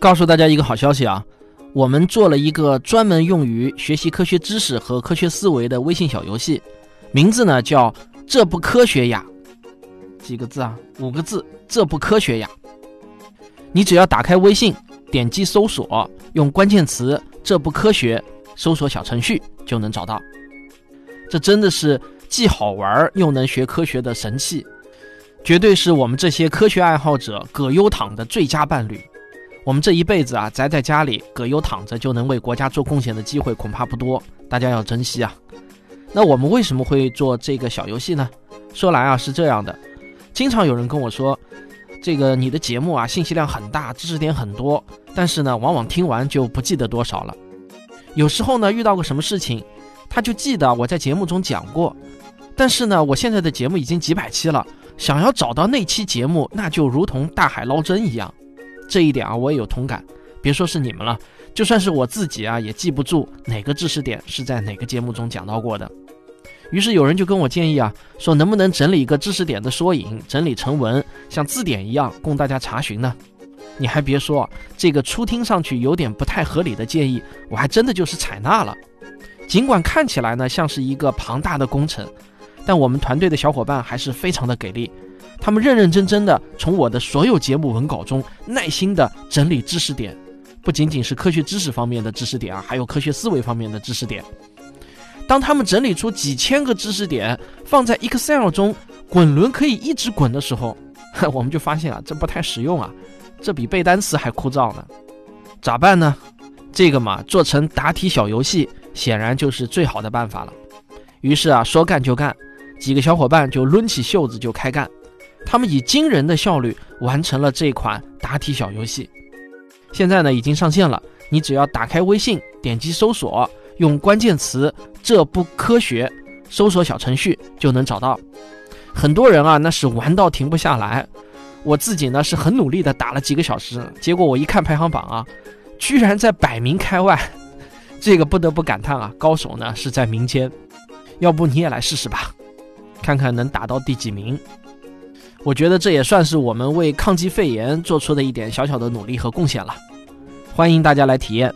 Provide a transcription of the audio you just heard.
告诉大家一个好消息啊，我们做了一个专门用于学习科学知识和科学思维的微信小游戏，名字呢叫“这不科学呀”，几个字啊？五个字，“这不科学呀”。你只要打开微信，点击搜索，用关键词“这不科学”搜索小程序就能找到。这真的是既好玩又能学科学的神器，绝对是我们这些科学爱好者葛优躺的最佳伴侣。我们这一辈子啊，宅在家里，葛优躺着就能为国家做贡献的机会恐怕不多，大家要珍惜啊。那我们为什么会做这个小游戏呢？说来啊，是这样的，经常有人跟我说，这个你的节目啊，信息量很大，知识点很多，但是呢，往往听完就不记得多少了。有时候呢，遇到个什么事情，他就记得我在节目中讲过，但是呢，我现在的节目已经几百期了，想要找到那期节目，那就如同大海捞针一样。这一点啊，我也有同感。别说是你们了，就算是我自己啊，也记不住哪个知识点是在哪个节目中讲到过的。于是有人就跟我建议啊，说能不能整理一个知识点的缩影，整理成文，像字典一样供大家查询呢？你还别说，这个初听上去有点不太合理的建议，我还真的就是采纳了。尽管看起来呢像是一个庞大的工程，但我们团队的小伙伴还是非常的给力。他们认认真真的从我的所有节目文稿中耐心的整理知识点，不仅仅是科学知识方面的知识点啊，还有科学思维方面的知识点。当他们整理出几千个知识点放在 Excel 中滚轮可以一直滚的时候，我们就发现啊，这不太实用啊，这比背单词还枯燥呢。咋办呢？这个嘛，做成答题小游戏显然就是最好的办法了。于是啊，说干就干，几个小伙伴就抡起袖子就开干。他们以惊人的效率完成了这款答题小游戏，现在呢已经上线了。你只要打开微信，点击搜索，用关键词“这不科学”搜索小程序就能找到。很多人啊，那是玩到停不下来。我自己呢是很努力的打了几个小时，结果我一看排行榜啊，居然在百名开外。这个不得不感叹啊，高手呢是在民间。要不你也来试试吧，看看能打到第几名。我觉得这也算是我们为抗击肺炎做出的一点小小的努力和贡献了。欢迎大家来体验。